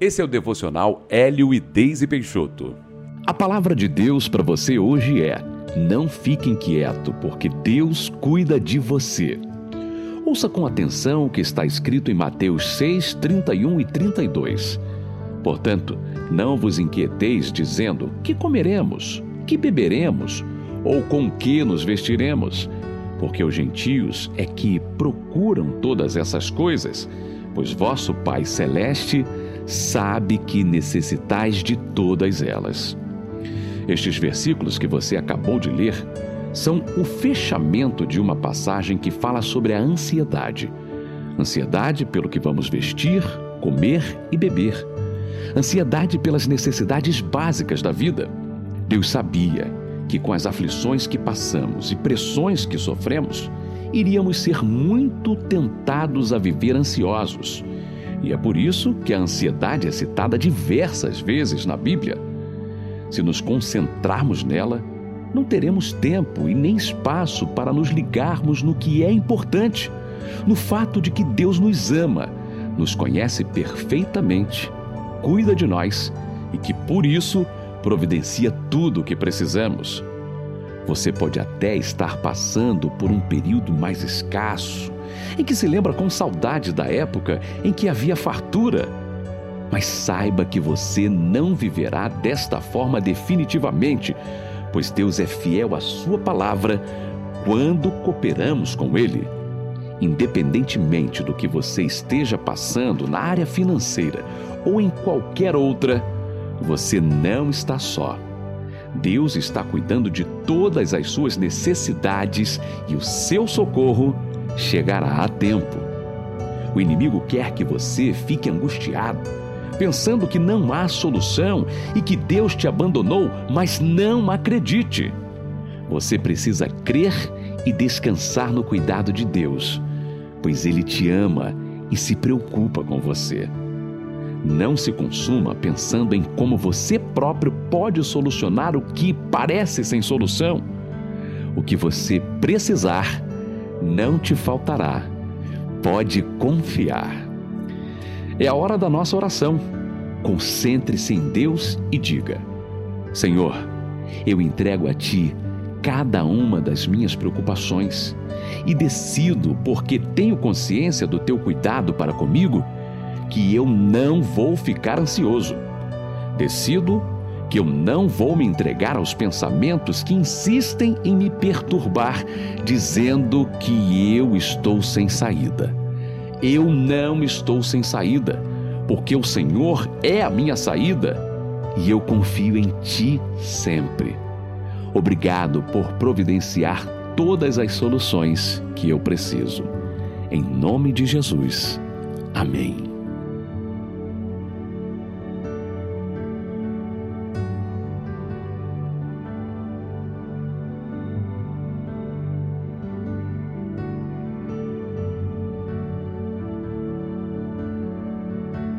Esse é o devocional Hélio e Deise Peixoto. A palavra de Deus para você hoje é: não fique inquieto, porque Deus cuida de você. Ouça com atenção o que está escrito em Mateus 6, 31 e 32. Portanto, não vos inquieteis dizendo: que comeremos, que beberemos, ou com que nos vestiremos? Porque os gentios é que procuram todas essas coisas, pois vosso Pai Celeste sabe que necessitais de todas elas. Estes versículos que você acabou de ler são o fechamento de uma passagem que fala sobre a ansiedade. Ansiedade pelo que vamos vestir, comer e beber. Ansiedade pelas necessidades básicas da vida. Deus sabia que com as aflições que passamos e pressões que sofremos, iríamos ser muito tentados a viver ansiosos e é por isso que a ansiedade é citada diversas vezes na Bíblia. Se nos concentrarmos nela, não teremos tempo e nem espaço para nos ligarmos no que é importante, no fato de que Deus nos ama, nos conhece perfeitamente, cuida de nós e que por isso providencia tudo o que precisamos. Você pode até estar passando por um período mais escasso, em que se lembra com saudade da época em que havia fartura. Mas saiba que você não viverá desta forma definitivamente, pois Deus é fiel à Sua palavra quando cooperamos com Ele. Independentemente do que você esteja passando na área financeira ou em qualquer outra, você não está só. Deus está cuidando de todas as suas necessidades e o seu socorro chegará a tempo. O inimigo quer que você fique angustiado, pensando que não há solução e que Deus te abandonou, mas não acredite. Você precisa crer e descansar no cuidado de Deus, pois Ele te ama e se preocupa com você. Não se consuma pensando em como você próprio pode solucionar o que parece sem solução. O que você precisar não te faltará. Pode confiar. É a hora da nossa oração. Concentre-se em Deus e diga: Senhor, eu entrego a Ti cada uma das minhas preocupações e decido, porque tenho consciência do Teu cuidado para comigo, que eu não vou ficar ansioso. Decido que eu não vou me entregar aos pensamentos que insistem em me perturbar, dizendo que eu estou sem saída. Eu não estou sem saída, porque o Senhor é a minha saída e eu confio em Ti sempre. Obrigado por providenciar todas as soluções que eu preciso. Em nome de Jesus. Amém.